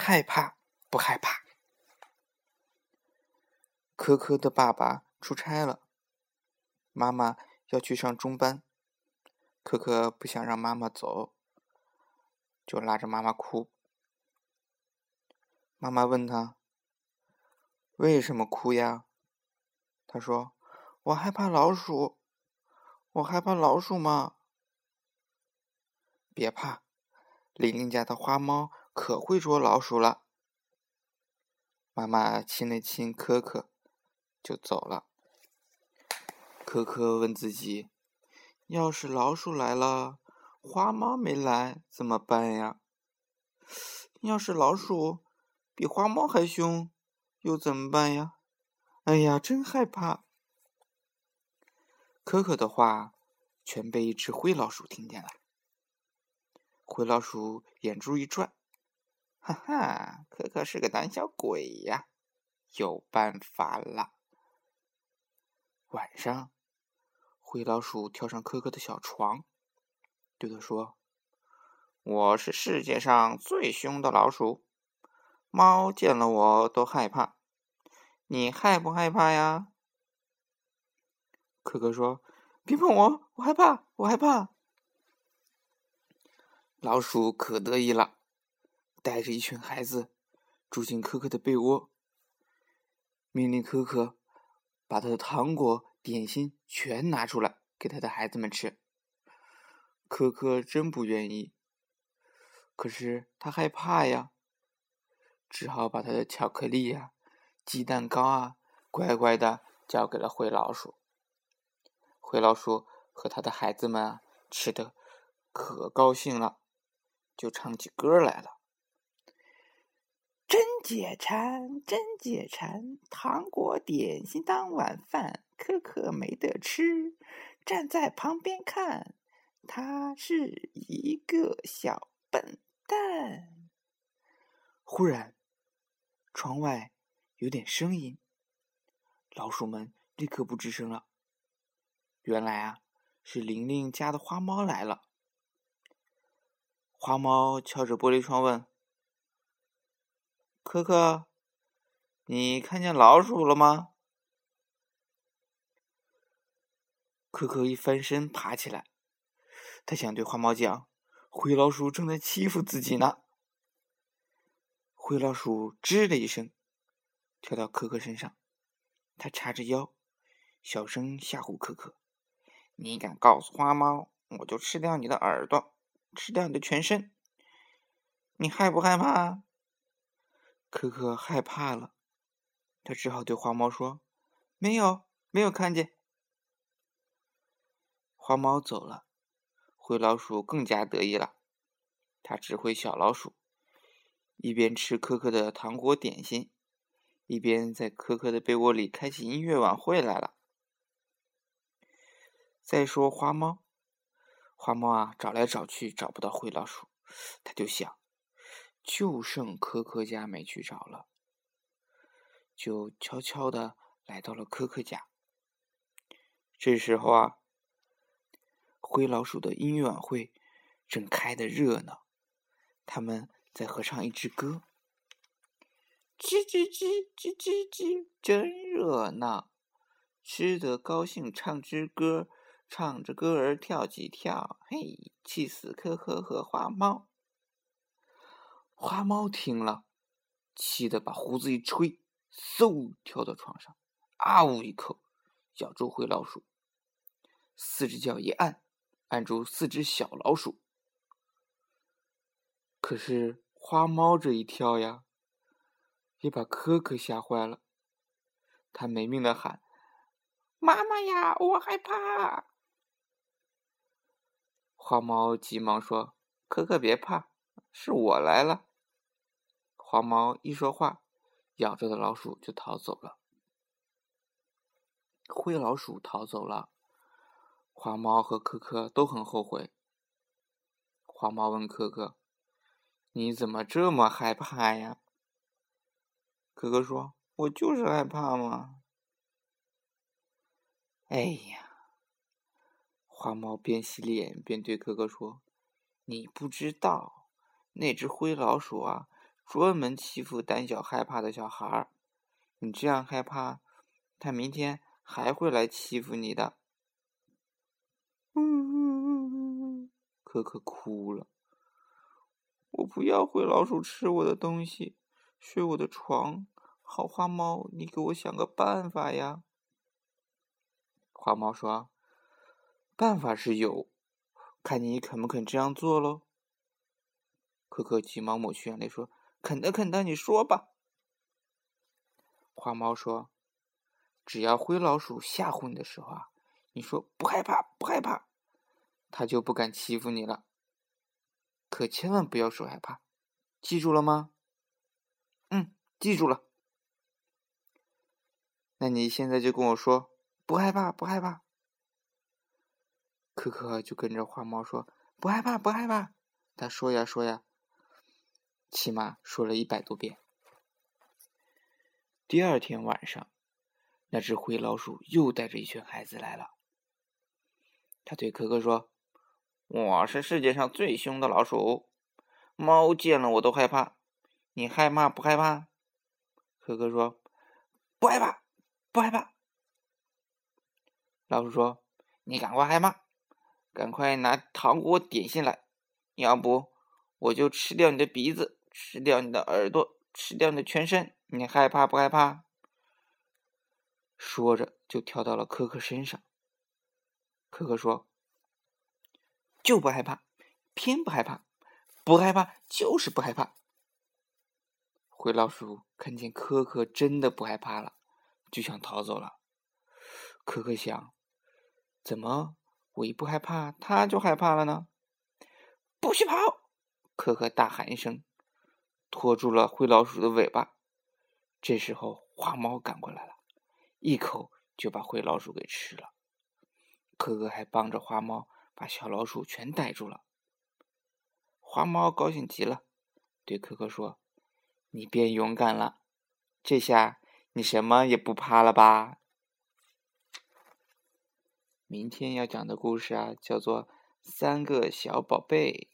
害怕不害怕？可可的爸爸出差了，妈妈要去上中班，可可不想让妈妈走，就拉着妈妈哭。妈妈问他：“为什么哭呀？”他说：“我害怕老鼠，我害怕老鼠嘛。”别怕，玲玲家的花猫可会捉老鼠了。妈妈亲了亲可可。就走了。可可问自己：“要是老鼠来了，花猫没来，怎么办呀？要是老鼠比花猫还凶，又怎么办呀？哎呀，真害怕！”可可的话全被一只灰老鼠听见了。灰老鼠眼珠一转：“哈哈，可可是个胆小鬼呀，有办法了！”晚上，灰老鼠跳上可可的小床，对他说：“我是世界上最凶的老鼠，猫见了我都害怕。你害不害怕呀？”可可说：“别碰我，我害怕，我害怕。”老鼠可得意了，带着一群孩子住进可可的被窝，命令可可。把他的糖果、点心全拿出来给他的孩子们吃。可可真不愿意，可是他害怕呀，只好把他的巧克力呀、鸡蛋糕啊，乖乖的交给了灰老鼠。灰老鼠和他的孩子们啊，吃的可高兴了，就唱起歌来了。真解馋，真解馋！糖果点心当晚饭，可可没得吃，站在旁边看，他是一个小笨蛋。忽然，窗外有点声音，老鼠们立刻不吱声了。原来啊，是玲玲家的花猫来了。花猫敲着玻璃窗问。可可，你看见老鼠了吗？可可一翻身爬起来，他想对花猫讲：“灰老鼠正在欺负自己呢。”灰老鼠吱的一声，跳到可可身上，他叉着腰，小声吓唬可可：“你敢告诉花猫，我就吃掉你的耳朵，吃掉你的全身，你害不害怕？”可可害怕了，他只好对花猫说：“没有，没有看见。”花猫走了，灰老鼠更加得意了。他指挥小老鼠，一边吃可可的糖果点心，一边在可可的被窝里开起音乐晚会来了。再说花猫，花猫啊，找来找去找不到灰老鼠，他就想。就剩科科家没去找了，就悄悄的来到了科科家。这时候啊，灰老鼠的音乐晚会正开的热闹，他们在合唱一支歌，吱吱吱吱吱吱，真热闹！吃得高兴，唱支歌，唱着歌儿跳几跳，嘿，气死科科和花猫。花猫听了，气得把胡子一吹，嗖跳到床上，啊呜一口咬住灰老鼠，四只脚一按，按住四只小老鼠。可是花猫这一跳呀，也把可可吓坏了，他没命的喊：“妈妈呀，我害怕！”花猫急忙说：“可可别怕，是我来了。”黄毛一说话，咬着的老鼠就逃走了。灰老鼠逃走了，花猫和可可都很后悔。花猫问可可：“你怎么这么害怕呀？”可可说：“我就是害怕嘛。”哎呀，花猫边洗脸边对可可说：“你不知道，那只灰老鼠啊。”专门欺负胆小害怕的小孩儿。你这样害怕，他明天还会来欺负你的。”嗯，可可哭了。我不要灰老鼠吃我的东西，睡我的床。好花猫，你给我想个办法呀！花猫说：“办法是有，看你肯不肯这样做喽。”可可急忙抹去眼泪说：“肯的，肯的，你说吧。”花猫说：“只要灰老鼠吓唬你的时候啊，你说不害怕，不害怕，它就不敢欺负你了。可千万不要说害怕，记住了吗？”“嗯，记住了。”那你现在就跟我说，不害怕，不害怕。可可就跟着花猫说，不害怕，不害怕。他说呀说呀，起码说了一百多遍。第二天晚上，那只灰老鼠又带着一群孩子来了。他对可可说：“我是世界上最凶的老鼠，猫见了我都害怕。你害怕不害怕？”可可说：“不害怕。”不害怕，老鼠说：“你赶快害怕，赶快拿糖果点心来，要不我就吃掉你的鼻子，吃掉你的耳朵，吃掉你的全身。你害怕不害怕？”说着就跳到了可可身上。可可说：“就不害怕，偏不害怕，不害怕就是不害怕。”灰老鼠看见可可真的不害怕了。就想逃走了。可可想，怎么我一不害怕，他就害怕了呢？不许跑！可可大喊一声，拖住了灰老鼠的尾巴。这时候，花猫赶过来了，一口就把灰老鼠给吃了。可可还帮着花猫把小老鼠全逮住了。花猫高兴极了，对可可说：“你变勇敢了，这下……”你什么也不怕了吧？明天要讲的故事啊，叫做《三个小宝贝》。